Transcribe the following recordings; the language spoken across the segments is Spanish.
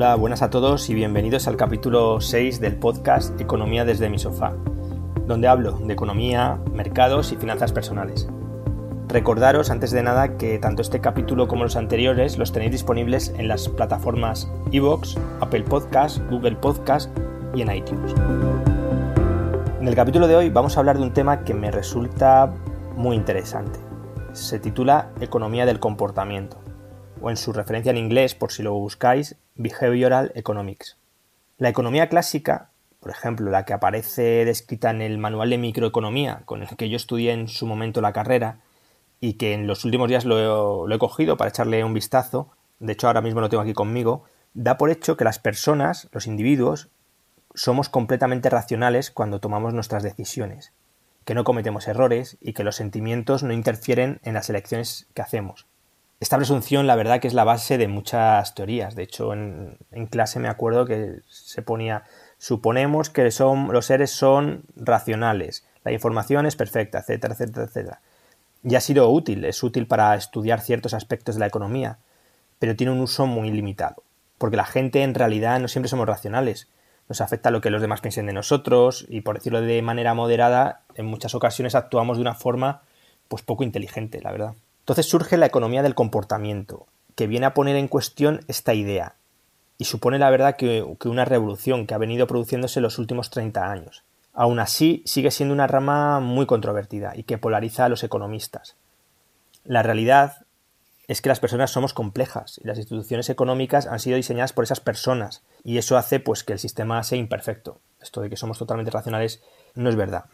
Hola, buenas a todos y bienvenidos al capítulo 6 del podcast Economía desde mi sofá, donde hablo de economía, mercados y finanzas personales. Recordaros antes de nada que tanto este capítulo como los anteriores los tenéis disponibles en las plataformas iVoox, Apple Podcast, Google Podcast y en iTunes. En el capítulo de hoy vamos a hablar de un tema que me resulta muy interesante. Se titula Economía del comportamiento o en su referencia en inglés, por si lo buscáis, Behavioral Economics. La economía clásica, por ejemplo, la que aparece descrita en el manual de microeconomía con el que yo estudié en su momento la carrera y que en los últimos días lo he, lo he cogido para echarle un vistazo, de hecho ahora mismo lo tengo aquí conmigo, da por hecho que las personas, los individuos, somos completamente racionales cuando tomamos nuestras decisiones, que no cometemos errores y que los sentimientos no interfieren en las elecciones que hacemos. Esta presunción, la verdad, que es la base de muchas teorías. De hecho, en, clase me acuerdo que se ponía, suponemos que son, los seres son racionales, la información es perfecta, etcétera, etcétera, etcétera. Y ha sido útil, es útil para estudiar ciertos aspectos de la economía, pero tiene un uso muy limitado, porque la gente en realidad no siempre somos racionales. Nos afecta lo que los demás piensen de nosotros y, por decirlo de manera moderada, en muchas ocasiones actuamos de una forma pues poco inteligente, la verdad. Entonces surge la economía del comportamiento, que viene a poner en cuestión esta idea, y supone la verdad que, una revolución que ha venido produciéndose en los últimos 30 años. Aún así, sigue siendo una rama muy controvertida y que polariza a los economistas. La realidad es que las personas somos complejas y las instituciones económicas han sido diseñadas por esas personas y eso hace pues que el sistema sea imperfecto. Esto de que somos totalmente racionales no es verdad.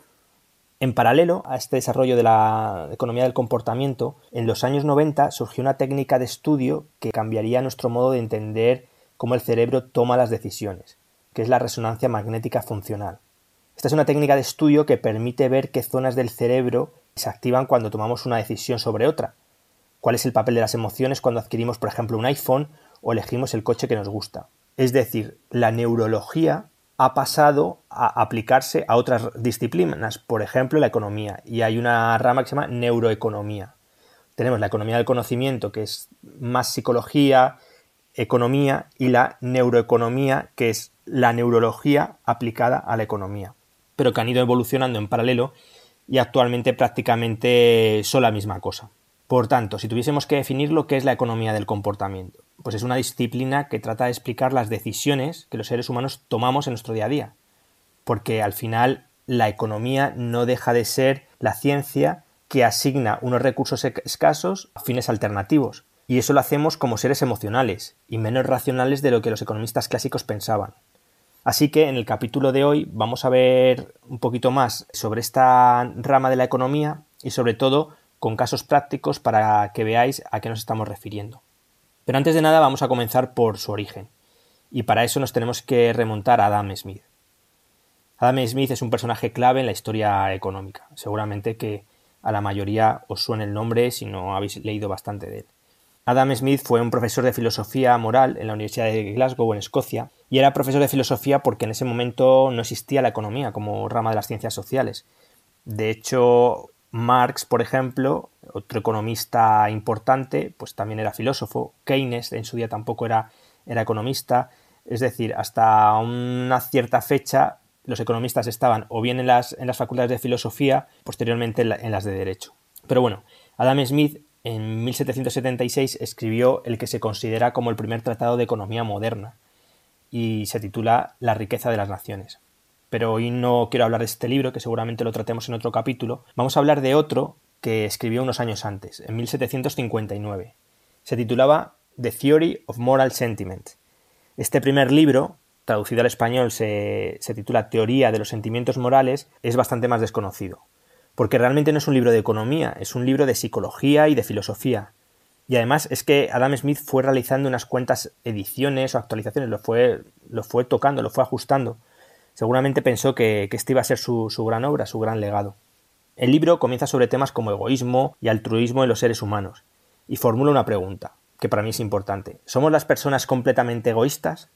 En paralelo a este desarrollo de la economía del comportamiento, en los años 90 surgió una técnica de estudio que cambiaría nuestro modo de entender cómo el cerebro toma las decisiones, que es la resonancia magnética funcional. Esta es una técnica de estudio que permite ver qué zonas del cerebro se activan cuando tomamos una decisión sobre otra, cuál es el papel de las emociones cuando adquirimos, por ejemplo, un iPhone o elegimos el coche que nos gusta. Es decir, la neurología ha pasado a aplicarse a otras disciplinas, por ejemplo la economía, y hay una rama que se llama neuroeconomía. Tenemos la economía del conocimiento, que es más psicología, economía, y la neuroeconomía, que es la neurología aplicada a la economía, pero que han ido evolucionando en paralelo y actualmente prácticamente son la misma cosa. Por tanto, si tuviésemos que definir lo que es la economía del comportamiento, pues es una disciplina que trata de explicar las decisiones que los seres humanos tomamos en nuestro día a día. Porque al final la economía no deja de ser la ciencia que asigna unos recursos escasos a fines alternativos. Y eso lo hacemos como seres emocionales y menos racionales de lo que los economistas clásicos pensaban. Así que en el capítulo de hoy vamos a ver un poquito más sobre esta rama de la economía y sobre todo con casos prácticos para que veáis a qué nos estamos refiriendo. Pero antes de nada vamos a comenzar por su origen, y para eso nos tenemos que remontar a Adam Smith. Adam Smith es un personaje clave en la historia económica. Seguramente que a la mayoría os suene el nombre si no habéis leído bastante de él. Adam Smith fue un profesor de filosofía moral en la Universidad de Glasgow, en Escocia, y era profesor de filosofía porque en ese momento no existía la economía como rama de las ciencias sociales. De hecho, Marx, por ejemplo, otro economista importante, pues también era filósofo. Keynes en su día tampoco era, era economista. Es decir, hasta una cierta fecha los economistas estaban o bien en las, en las facultades de filosofía, posteriormente en, las de derecho. Pero bueno, Adam Smith en 1776 escribió el que se considera como el primer tratado de economía moderna y se titula La riqueza de las naciones pero hoy no quiero hablar de este libro, que seguramente lo tratemos en otro capítulo. Vamos a hablar de otro que escribió unos años antes, en 1759. Se titulaba The Theory of Moral Sentiment. Este primer libro, traducido al español, se, se titula Teoría de los Sentimientos Morales, es bastante más desconocido. Porque realmente no es un libro de economía, es un libro de psicología y de filosofía. Y además es que Adam Smith fue realizando unas cuantas ediciones o actualizaciones, lo fue, lo fue tocando, lo fue ajustando Seguramente pensó que, este iba a ser su, su gran obra, su gran legado. El libro comienza sobre temas como egoísmo y altruismo en los seres humanos, y formula una pregunta, que para mí es importante. ¿Somos las personas completamente egoístas?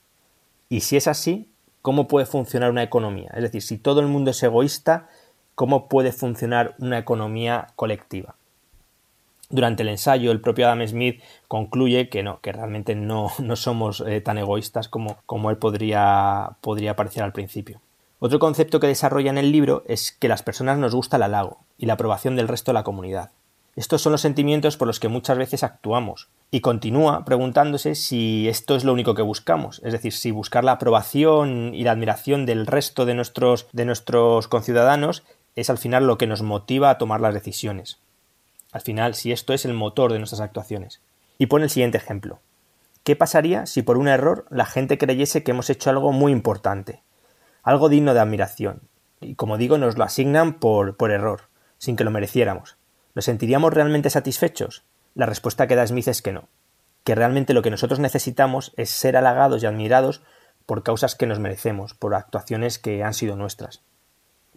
Y si es así, ¿cómo puede funcionar una economía? Es decir, si todo el mundo es egoísta, ¿cómo puede funcionar una economía colectiva? Durante el ensayo, el propio Adam Smith concluye que no, que realmente no, no somos eh, tan egoístas como, como él podría, podría parecer al principio. Otro concepto que desarrolla en el libro es que las personas nos gusta el halago y la aprobación del resto de la comunidad. Estos son los sentimientos por los que muchas veces actuamos, y continúa preguntándose si esto es lo único que buscamos, es decir, si buscar la aprobación y la admiración del resto de nuestros, de nuestros conciudadanos es al final lo que nos motiva a tomar las decisiones. Al final, si esto es el motor de nuestras actuaciones. Y pone el siguiente ejemplo. ¿Qué pasaría si por un error la gente creyese que hemos hecho algo muy importante? Algo digno de admiración. Y como digo, nos lo asignan por, por error, sin que lo mereciéramos. ¿Nos sentiríamos realmente satisfechos? La respuesta que da Smith es que no. Que realmente lo que nosotros necesitamos es ser halagados y admirados por causas que nos merecemos, por actuaciones que han sido nuestras.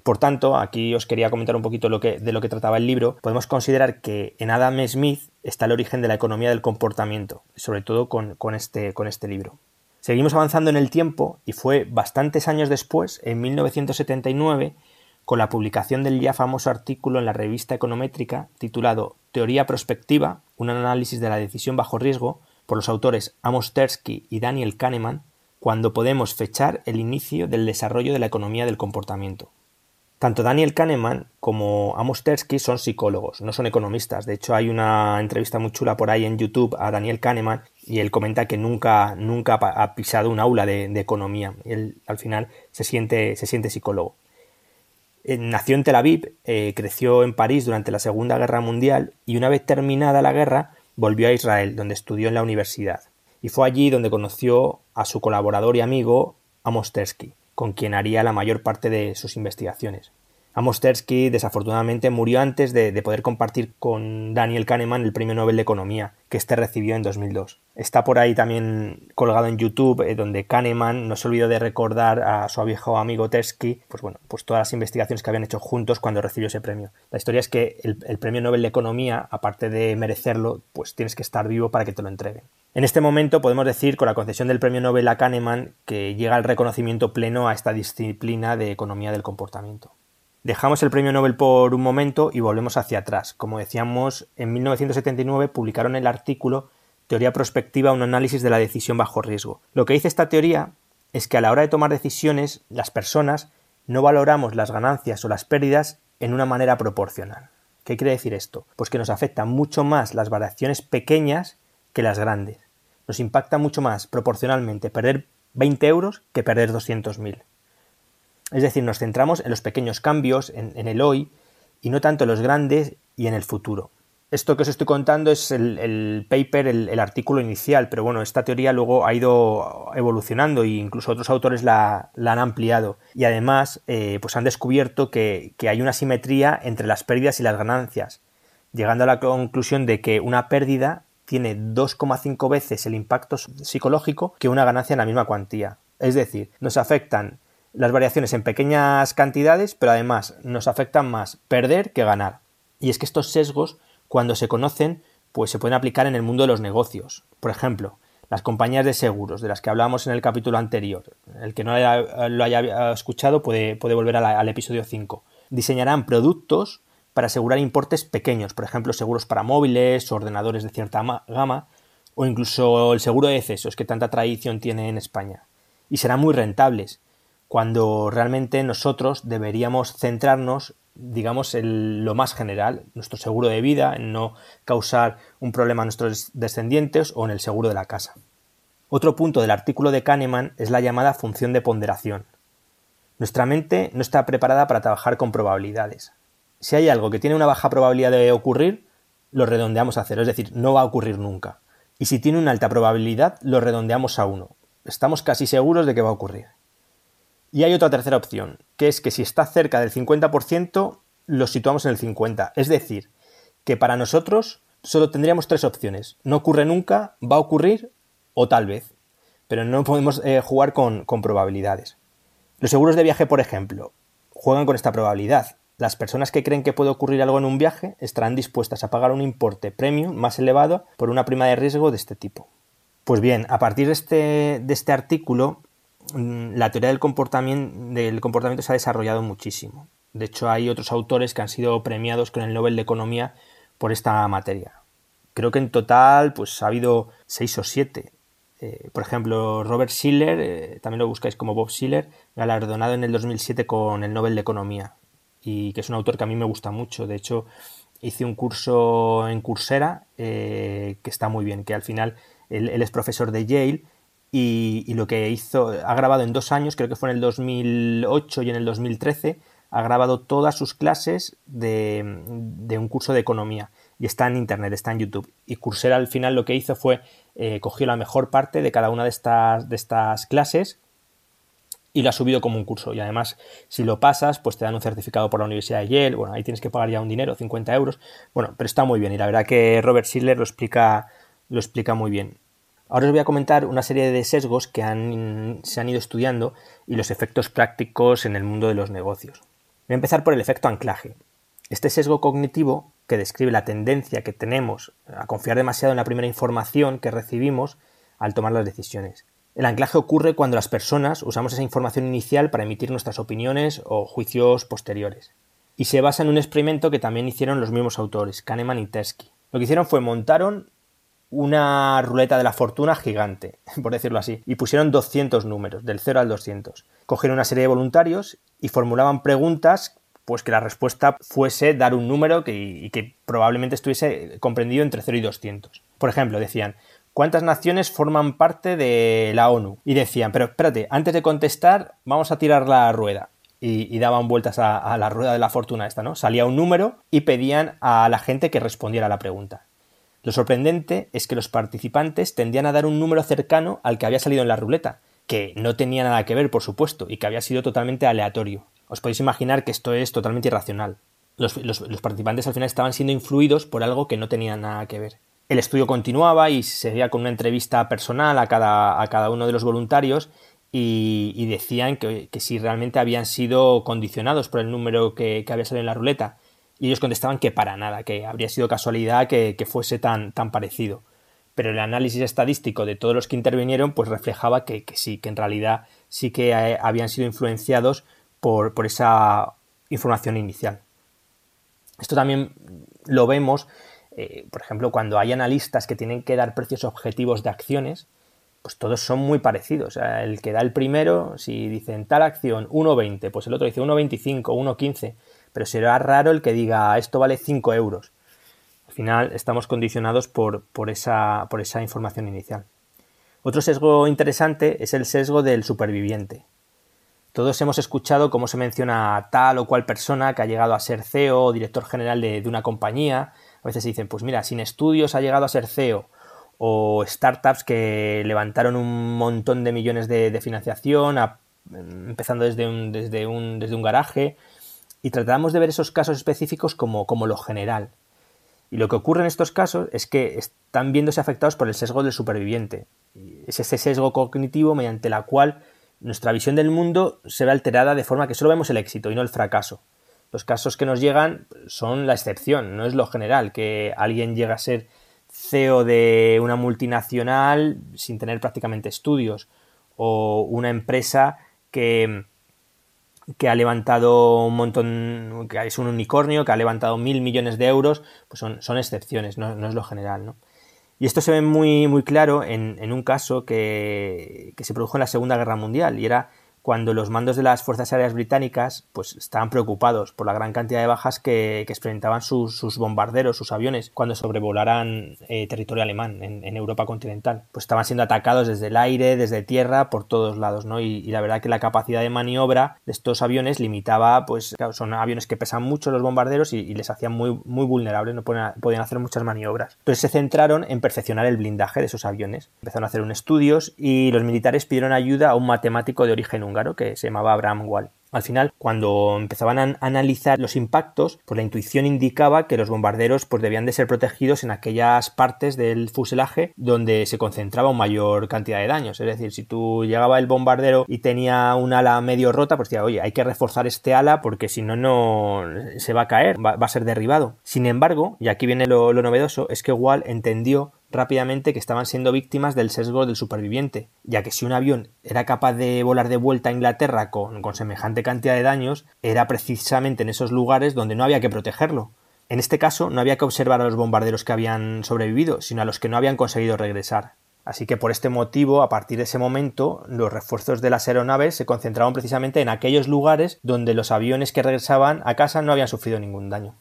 Por tanto, aquí os quería comentar un poquito lo que, de lo que trataba el libro. Podemos considerar que en Adam Smith está el origen de la economía del comportamiento, sobre todo con, este, este libro. Seguimos avanzando en el tiempo y fue bastantes años después, en 1979, con la publicación del ya famoso artículo en la revista Econométrica titulado Teoría prospectiva, un análisis de la decisión bajo riesgo, por los autores Amos Tversky y Daniel Kahneman, cuando podemos fechar el inicio del desarrollo de la economía del comportamiento. Tanto Daniel Kahneman como Amos Tversky son psicólogos, no son economistas. De hecho, hay una entrevista muy chula por ahí en YouTube a Daniel Kahneman y él comenta que nunca, nunca ha pisado un aula de, economía. Él al final se siente, se siente psicólogo. Eh, nació en Tel Aviv, eh, creció en París durante la Segunda Guerra Mundial y una vez terminada la guerra volvió a Israel, donde estudió en la universidad. Y fue allí donde conoció a su colaborador y amigo Amos Tversky con quien haría la mayor parte de sus investigaciones. Amos Tversky desafortunadamente murió antes de, poder compartir con Daniel Kahneman el premio Nobel de Economía, que éste recibió en 2002. Está por ahí también colgado en YouTube, eh, donde Kahneman no se olvidó de recordar a su viejo amigo Tversky, pues bueno, pues todas las investigaciones que habían hecho juntos cuando recibió ese premio. La historia es que el, el premio Nobel de Economía, aparte de merecerlo, pues tienes que estar vivo para que te lo entreguen. En este momento podemos decir, con la concesión del premio Nobel a Kahneman, que llega el reconocimiento pleno a esta disciplina de economía del comportamiento. Dejamos el premio Nobel por un momento y volvemos hacia atrás. Como decíamos, en 1979 publicaron el artículo Teoría prospectiva, un análisis de la decisión bajo riesgo. Lo que dice esta teoría es que a la hora de tomar decisiones, las personas no valoramos las ganancias o las pérdidas en una manera proporcional. ¿Qué quiere decir esto? Pues que nos afectan mucho más las variaciones pequeñas que las grandes. Nos impacta mucho más proporcionalmente perder 20 euros que perder 200.000. Es decir, nos centramos en los pequeños cambios, en, el hoy, y no tanto en los grandes y en el futuro. Esto que os estoy contando es el, paper, el, artículo inicial, pero bueno, esta teoría luego ha ido evolucionando e incluso otros autores la, han ampliado. Y además, eh, pues han descubierto que, que hay una simetría entre las pérdidas y las ganancias, llegando a la conclusión de que una pérdida tiene 2,5 veces el impacto psicológico que una ganancia en la misma cuantía. Es decir, nos afectan las variaciones en pequeñas cantidades, pero además nos afectan más perder que ganar. Y es que estos sesgos, cuando se conocen, pues se pueden aplicar en el mundo de los negocios. Por ejemplo, las compañías de seguros, de las que hablábamos en el capítulo anterior. El que no lo haya escuchado puede, puede volver al episodio 5. Diseñarán productos para asegurar importes pequeños, por ejemplo, seguros para móviles, ordenadores de cierta gama, o incluso el seguro de excesos que tanta tradición tiene en España. Y serán muy rentables, cuando realmente nosotros deberíamos centrarnos, digamos, en lo más general, nuestro seguro de vida, en no causar un problema a nuestros descendientes o en el seguro de la casa. Otro punto del artículo de Kahneman es la llamada función de ponderación. Nuestra mente no está preparada para trabajar con probabilidades. Si hay algo que tiene una baja probabilidad de ocurrir, lo redondeamos a cero, es decir, no va a ocurrir nunca. Y si tiene una alta probabilidad, lo redondeamos a uno. Estamos casi seguros de que va a ocurrir. Y hay otra tercera opción, que es que si está cerca del 50%, lo situamos en el 50%. Es decir, que para nosotros solo tendríamos tres opciones. No ocurre nunca, va a ocurrir o tal vez. Pero no podemos eh, jugar con, con probabilidades. Los seguros de viaje, por ejemplo, juegan con esta probabilidad. Las personas que creen que puede ocurrir algo en un viaje estarán dispuestas a pagar un importe premium más elevado por una prima de riesgo de este tipo. Pues bien, a partir de este, de este artículo la teoría del comportamiento, del comportamiento se ha desarrollado muchísimo. De hecho, hay otros autores que han sido premiados con el Nobel de Economía por esta materia. Creo que en total pues ha habido seis o siete. Eh, por ejemplo, Robert Schiller, eh, también lo buscáis como Bob Schiller, galardonado en el 2007 con el Nobel de Economía y que es un autor que a mí me gusta mucho. De hecho, hice un curso en Coursera eh, que está muy bien, que al final él, es profesor de Yale y, lo que hizo, ha grabado en dos años, creo que fue en el 2008 y en el 2013, ha grabado todas sus clases de, un curso de economía y está en internet, está en YouTube. Y Coursera al final lo que hizo fue eh, cogió la mejor parte de cada una de estas, de estas clases y lo ha subido como un curso. Y además, si lo pasas, pues te dan un certificado por la Universidad de Yale. Bueno, ahí tienes que pagar ya un dinero, 50 euros. Bueno, pero está muy bien. Y la verdad que Robert Schiller lo explica, lo explica muy bien. Ahora os voy a comentar una serie de sesgos que se han ido estudiando y los efectos prácticos en el mundo de los negocios. Voy a empezar por el efecto anclaje. Este sesgo cognitivo, que describe la tendencia que tenemos a confiar demasiado en la primera información que recibimos al tomar las decisiones. El anclaje ocurre cuando las personas usamos esa información inicial para emitir nuestras opiniones o juicios posteriores. Y se basa en un experimento que también hicieron los mismos autores, Kahneman y Tversky. Lo que hicieron fue montaron una ruleta de la fortuna gigante, por decirlo así, y pusieron 200 números, del 0 al 200. Cogieron una serie de voluntarios y formulaban preguntas pues que la respuesta fuese dar un número que, y que probablemente estuviese comprendido entre 0 y 200. Por ejemplo, decían, ¿Cuántas naciones forman parte de la ONU? Y decían, pero espérate, antes de contestar, vamos a tirar la rueda. Y, daban vueltas a, la rueda de la fortuna esta, ¿no? Salía un número y pedían a la gente que respondiera a la pregunta. Lo sorprendente es que los participantes tendían a dar un número cercano al que había salido en la ruleta, que no tenía nada que ver, por supuesto, y que había sido totalmente aleatorio. Os podéis imaginar que esto es totalmente irracional. los participantes al final estaban siendo influidos por algo que no tenía nada que ver. El estudio continuaba y se seguía con una entrevista personal a cada, a cada uno de los voluntarios y, decían que, si realmente habían sido condicionados por el número que, había salido en la ruleta. Y ellos contestaban que para nada, que habría sido casualidad que, fuese tan, tan parecido. Pero el análisis estadístico de todos los que intervinieron pues reflejaba que, sí, que en realidad sí que eh, habían sido influenciados por, por esa información inicial. Esto también lo vemos eh, por ejemplo, cuando hay analistas que tienen que dar precios objetivos de acciones, pues todos son muy parecidos. el que da el primero, si dicen tal acción 1,20, pues el otro dice 1,25, 1,15, pero será raro el que diga esto vale 5 euros. Al final estamos condicionados por, esa, por esa información inicial. Otro sesgo interesante es el sesgo del superviviente. Todos hemos escuchado cómo se menciona a tal o cual persona que ha llegado a ser CEO o director general de, de una compañía a veces se dicen, pues mira, sin estudios ha llegado a ser CEO, o startups que levantaron un montón de millones de, financiación, empezando desde un, desde, un, desde un garaje, y tratamos de ver esos casos específicos como, como lo general. Y lo que ocurre en estos casos es que están viéndose afectados por el sesgo del superviviente. Es ese sesgo cognitivo mediante la cual nuestra visión del mundo se ve alterada de forma que solo vemos el éxito y no el fracaso. Los casos que nos llegan son la excepción, no es lo general, que alguien llega a ser CEO de una multinacional sin tener prácticamente estudios o una empresa que, que ha levantado un montón, que es un unicornio, que ha levantado mil millones de euros, pues son, son excepciones, no, es lo general, ¿no? Y esto se ve muy, muy claro en, en un caso que, que, se produjo en la Segunda Guerra Mundial y era cuando los mandos de las Fuerzas Aéreas Británicas pues, estaban preocupados por la gran cantidad de bajas que, experimentaban sus, bombarderos, sus aviones, cuando sobrevolaran eh, territorio alemán en, Europa continental. Pues estaban siendo atacados desde el aire, desde tierra, por todos lados, ¿no? Y, la verdad que la capacidad de maniobra de estos aviones limitaba, pues claro, son aviones que pesan mucho los bombarderos y, les hacían muy, muy vulnerables, no podían, hacer muchas maniobras. Entonces se centraron en perfeccionar el blindaje de esos aviones. Empezaron a hacer un estudios y los militares pidieron ayuda a un matemático de origen que se llamaba Abraham Wall. Al final, cuando empezaban a analizar los impactos, pues la intuición indicaba que los bombarderos pues, debían de ser protegidos en aquellas partes del fuselaje donde se concentraba una mayor cantidad de daños. Es decir, si tú llegaba el bombardero y tenía un ala medio rota, pues decía, oye, hay que reforzar este ala porque si no, no se va a caer, va, a ser derribado. Sin embargo, y aquí viene lo, lo novedoso, es que Wall entendió rápidamente que estaban siendo víctimas del sesgo del superviviente, ya que si un avión era capaz de volar de vuelta a Inglaterra con, semejante cantidad de daños, era precisamente en esos lugares donde no había que protegerlo. En este caso no había que observar a los bombarderos que habían sobrevivido, sino a los que no habían conseguido regresar. Así que por este motivo, a partir de ese momento, los refuerzos de las aeronaves se concentraban precisamente en aquellos lugares donde los aviones que regresaban a casa no habían sufrido ningún daño.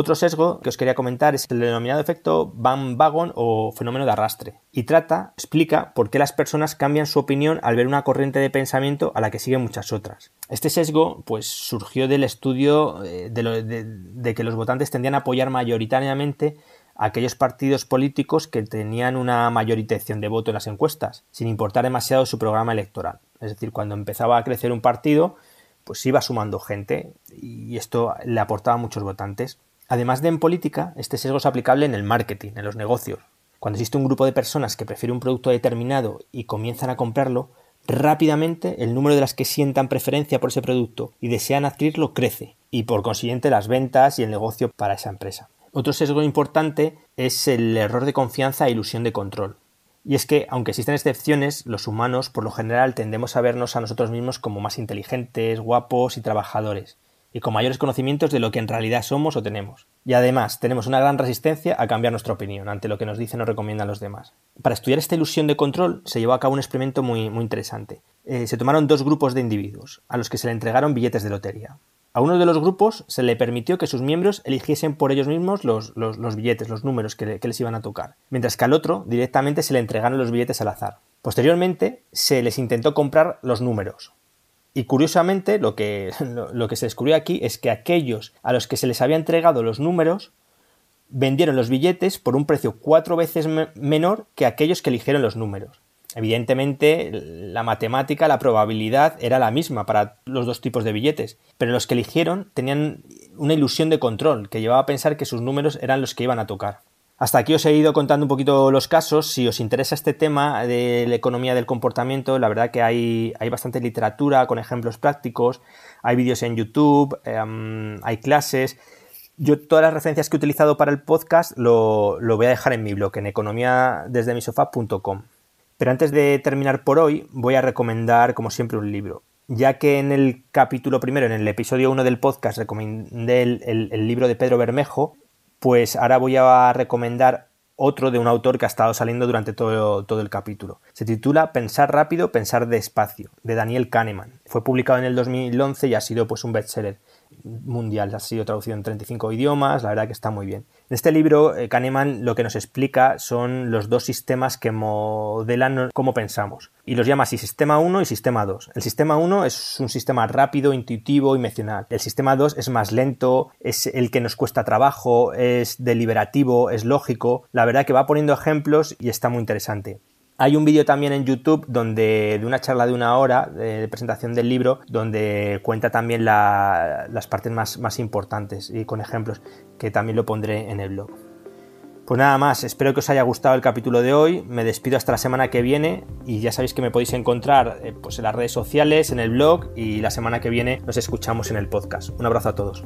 Otro sesgo que os quería comentar es el denominado efecto Van Wagon o fenómeno de arrastre. Y trata, explica por qué las personas cambian su opinión al ver una corriente de pensamiento a la que siguen muchas otras. Este sesgo pues, surgió del estudio eh, de, que los votantes tendían a apoyar mayoritariamente aquellos partidos políticos que tenían una mayor de voto en las encuestas, sin importar demasiado su programa electoral. Es decir, cuando empezaba a crecer un partido, pues iba sumando gente y esto le aportaba muchos votantes. Además de en política, este sesgo es aplicable en el marketing, en los negocios. Cuando existe un grupo de personas que prefiere un producto determinado y comienzan a comprarlo, rápidamente el número de las que sientan preferencia por ese producto y desean adquirirlo crece, y por consiguiente las ventas y el negocio para esa empresa. Otro sesgo importante es el error de confianza e ilusión de control. Y es que, aunque existen excepciones, los humanos por lo general tendemos a vernos a nosotros mismos como más inteligentes, guapos y trabajadores, y con mayores conocimientos de lo que en realidad somos o tenemos. Y además, tenemos una gran resistencia a cambiar nuestra opinión ante lo que nos dicen o recomiendan los demás. Para estudiar esta ilusión de control se llevó a cabo un experimento muy, muy interesante. Eh, se tomaron dos grupos de individuos, a los que se le entregaron billetes de lotería. A uno de los grupos se le permitió que sus miembros eligiesen por ellos mismos los, billetes, los números que, les iban a tocar, mientras que al otro directamente se le entregaron los billetes al azar. Posteriormente se les intentó comprar los números. Y curiosamente lo que, lo que se descubrió aquí es que aquellos a los que se les había entregado los números vendieron los billetes por un precio cuatro veces menor que aquellos que eligieron los números. Evidentemente, la matemática, la probabilidad era la misma para los dos tipos de billetes, pero los que eligieron tenían una ilusión de control que llevaba a pensar que sus números eran los que iban a tocar. Hasta aquí os he ido contando un poquito los casos. Si os interesa este tema de la economía del comportamiento, la verdad que hay, hay bastante literatura con ejemplos prácticos, hay vídeos en YouTube, em, hay clases. Yo todas las referencias que he utilizado para el podcast lo, lo voy a dejar en mi blog, en economiadesdemisofá.com. Pero antes de terminar por hoy, voy a recomendar, como siempre, un libro. Ya que en el capítulo primero, en el episodio 1 del podcast, recomendé el, libro de Pedro Bermejo, pues ahora voy a recomendar otro de un autor que ha estado saliendo durante todo, todo, el capítulo. Se titula Pensar rápido, pensar despacio, de Daniel Kahneman. Fue publicado en el 2011 y ha sido pues un bestseller mundial. Ha sido traducido en 35 idiomas, la verdad que está muy bien. En este libro, eh, Kahneman lo que nos explica son los dos sistemas que modelan cómo pensamos. Y los llama así sistema 1 y sistema 2. El sistema 1 es un sistema rápido, intuitivo y mencional. El sistema 2 es más lento, es el que nos cuesta trabajo, es deliberativo, es lógico. La verdad que va poniendo ejemplos y está muy interesante. Hay un vídeo también en YouTube donde de una charla de una hora de presentación del libro donde cuenta también las partes más, más importantes y con ejemplos que también lo pondré en el blog. Pues nada más, espero que os haya gustado el capítulo de hoy, me despido hasta la semana que viene y ya sabéis que me podéis encontrar eh, pues en las redes sociales, en el blog y la semana que viene nos escuchamos en el podcast. Un abrazo a todos.